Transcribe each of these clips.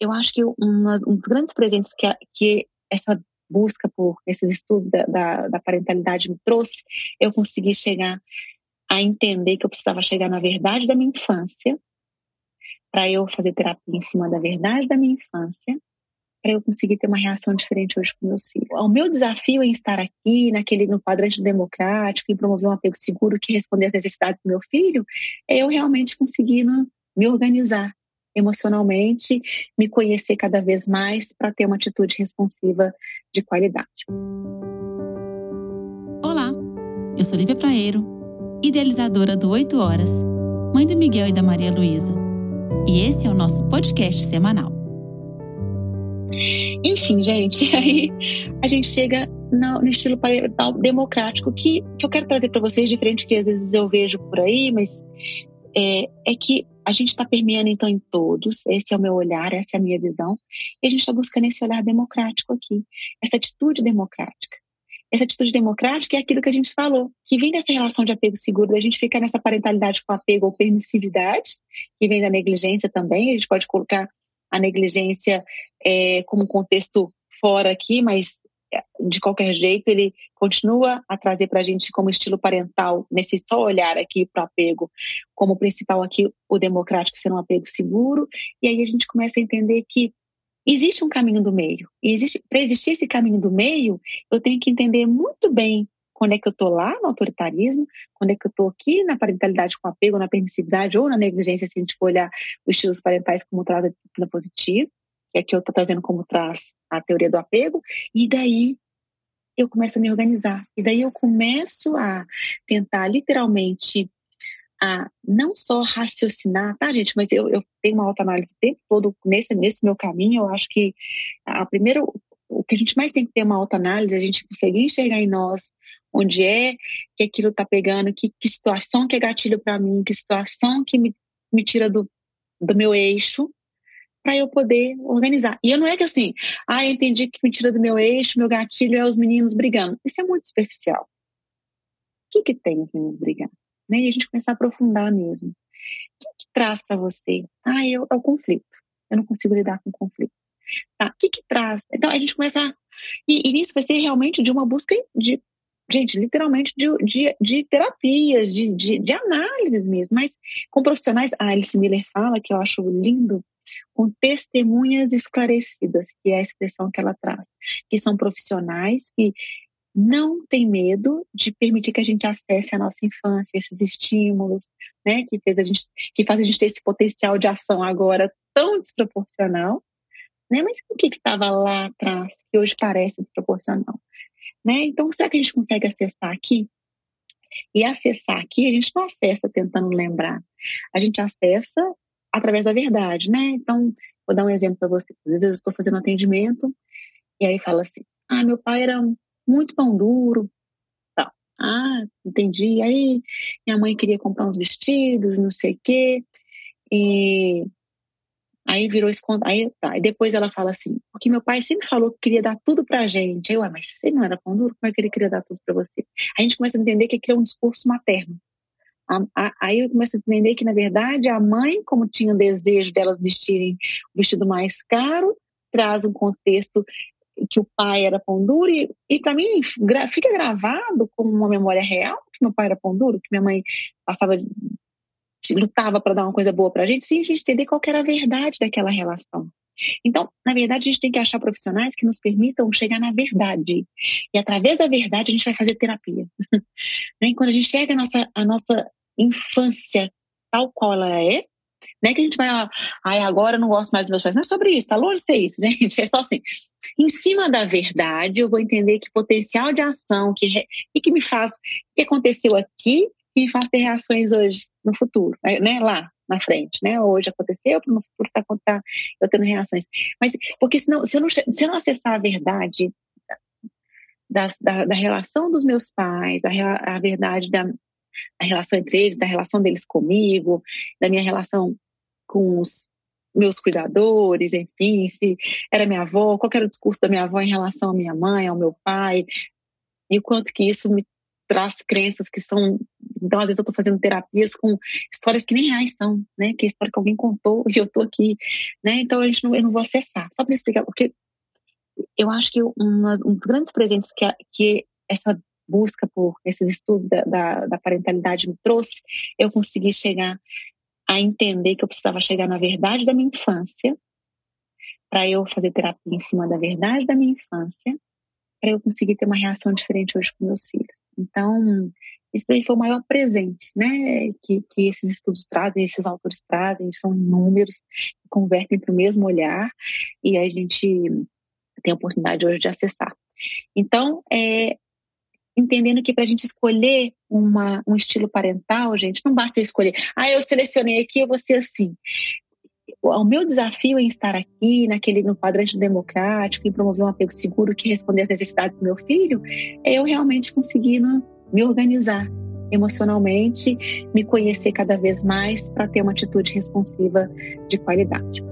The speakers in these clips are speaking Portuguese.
eu acho que uma, um dos grandes presentes que, a, que essa busca por esses estudos da, da, da parentalidade me trouxe, eu consegui chegar a entender que eu precisava chegar na verdade da minha infância, para eu fazer terapia em cima da verdade da minha infância, para eu conseguir ter uma reação diferente hoje com meus filhos. O meu desafio em estar aqui, naquele no quadrante democrático, em promover um apego seguro que responder às necessidades do meu filho, é eu realmente conseguir me organizar emocionalmente, me conhecer cada vez mais para ter uma atitude responsiva de qualidade. Olá, eu sou Lívia Praeiro, idealizadora do 8 Horas, mãe do Miguel e da Maria Luísa. E esse é o nosso podcast semanal. Enfim, gente, aí a gente chega no, no estilo parental democrático que, que eu quero trazer para vocês, diferente que às vezes eu vejo por aí, mas é, é que a gente está permeando então em todos, esse é o meu olhar, essa é a minha visão, e a gente está buscando esse olhar democrático aqui, essa atitude democrática. Essa atitude democrática é aquilo que a gente falou, que vem dessa relação de apego seguro, da gente ficar nessa parentalidade com apego ou permissividade, que vem da negligência também, a gente pode colocar a negligência é, como contexto fora aqui, mas de qualquer jeito, ele continua a trazer para a gente como estilo parental, nesse só olhar aqui para o apego, como principal aqui o democrático ser um apego seguro, e aí a gente começa a entender que existe um caminho do meio. E para existir esse caminho do meio, eu tenho que entender muito bem quando é que eu estou lá no autoritarismo, quando é que eu estou aqui na parentalidade com apego, na permissividade ou na negligência, se a gente for olhar os estilos parentais como traz a disciplina positiva que aqui eu estou trazendo como traz a teoria do apego, e daí eu começo a me organizar. E daí eu começo a tentar literalmente a não só raciocinar, tá, gente? Mas eu, eu tenho uma autoanálise o tempo todo nesse, nesse meu caminho. Eu acho que a primeiro, o que a gente mais tem que ter uma autoanálise, a gente conseguir enxergar em nós onde é que aquilo está pegando, que, que situação que é gatilho para mim, que situação que me, me tira do, do meu eixo, para eu poder organizar. E eu não é que assim, ah, eu entendi que me tira do meu eixo, meu gatilho é os meninos brigando. Isso é muito superficial. O que, que tem os meninos brigando? Né? E a gente começar a aprofundar mesmo. O que, que traz para você? Ah, eu, é o conflito. Eu não consigo lidar com o conflito. Tá, o que, que traz? Então a gente começa. A... E, e isso vai ser realmente de uma busca de gente, literalmente de, de, de terapias, de, de, de, análises mesmo, mas com profissionais. A Alice Miller fala, que eu acho lindo, com testemunhas esclarecidas, que é a expressão que ela traz, que são profissionais que não têm medo de permitir que a gente acesse a nossa infância, esses estímulos, né, que fez a gente, que faz a gente ter esse potencial de ação agora tão desproporcional, né? Mas o que estava lá atrás que hoje parece desproporcional, né? Então, será que a gente consegue acessar aqui? E acessar aqui, a gente não acessa tentando lembrar, a gente acessa através da verdade, né? Então, vou dar um exemplo para você. Às vezes eu estou fazendo atendimento e aí fala assim: ah, meu pai era muito pão duro. Tá. Ah, entendi. Aí minha mãe queria comprar uns vestidos, não sei o quê. E aí virou esse aí tá. E depois ela fala assim: porque meu pai sempre falou que queria dar tudo pra gente. Aí eu, ah, mas você não era pão duro? Como é que ele queria dar tudo para vocês? A gente começa a entender que aquilo é um discurso materno. A, a, aí eu começo a entender que, na verdade, a mãe, como tinha o desejo delas vestirem o vestido mais caro, traz um contexto que o pai era pão duro, e, e para mim gra, fica gravado como uma memória real que meu pai era pão duro, que minha mãe passava lutava para dar uma coisa boa para a gente, sem a gente entender qual era a verdade daquela relação. Então, na verdade, a gente tem que achar profissionais que nos permitam chegar na verdade. E através da verdade, a gente vai fazer terapia. Né? Quando a gente chega a nossa, a nossa infância tal qual ela é, não é que a gente vai, ai, agora eu não gosto mais dos meus pais. Não é sobre isso, tá longe de ser isso, gente. É só assim. Em cima da verdade, eu vou entender que potencial de ação, que, e que me faz, que aconteceu aqui, que me faz ter reações hoje, no futuro, né? Lá, na frente, né? Hoje aconteceu, no futuro está tá, eu tendo reações. Mas, porque senão, se eu não, se eu não acessar a verdade da, da, da relação dos meus pais, a, a verdade da relação entre eles, da relação deles comigo, da minha relação com os meus cuidadores, enfim, se era minha avó, qual era o discurso da minha avó em relação à minha mãe, ao meu pai, e o quanto que isso me traz crenças que são. Então, às vezes, eu estou fazendo terapias com histórias que nem reais são, né? Que é a história que alguém contou e eu estou aqui, né? Então, a gente não, eu não vou acessar. Só para explicar, porque eu acho que uma, um dos grandes presentes que, a, que essa busca por esses estudos da, da, da parentalidade me trouxe, eu consegui chegar a entender que eu precisava chegar na verdade da minha infância, para eu fazer terapia em cima da verdade da minha infância, para eu conseguir ter uma reação diferente hoje com meus filhos. Então, isso aí foi o maior presente, né, que, que esses estudos trazem, esses autores trazem, são números que convertem para o mesmo olhar e a gente tem a oportunidade hoje de acessar. Então, é, entendendo que para a gente escolher uma, um estilo parental, gente, não basta escolher, ah, eu selecionei aqui, eu vou ser assim. O meu desafio em estar aqui, naquele, no quadrante democrático, em promover um apego seguro que responder às necessidades do meu filho, é eu realmente conseguindo me organizar emocionalmente, me conhecer cada vez mais para ter uma atitude responsiva de qualidade.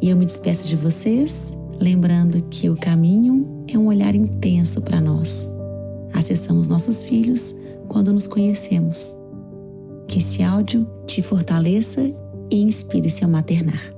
E eu me despeço de vocês, lembrando que o caminho é um olhar intenso para nós acessamos nossos filhos quando nos conhecemos. Que esse áudio te fortaleça inspire seu maternar.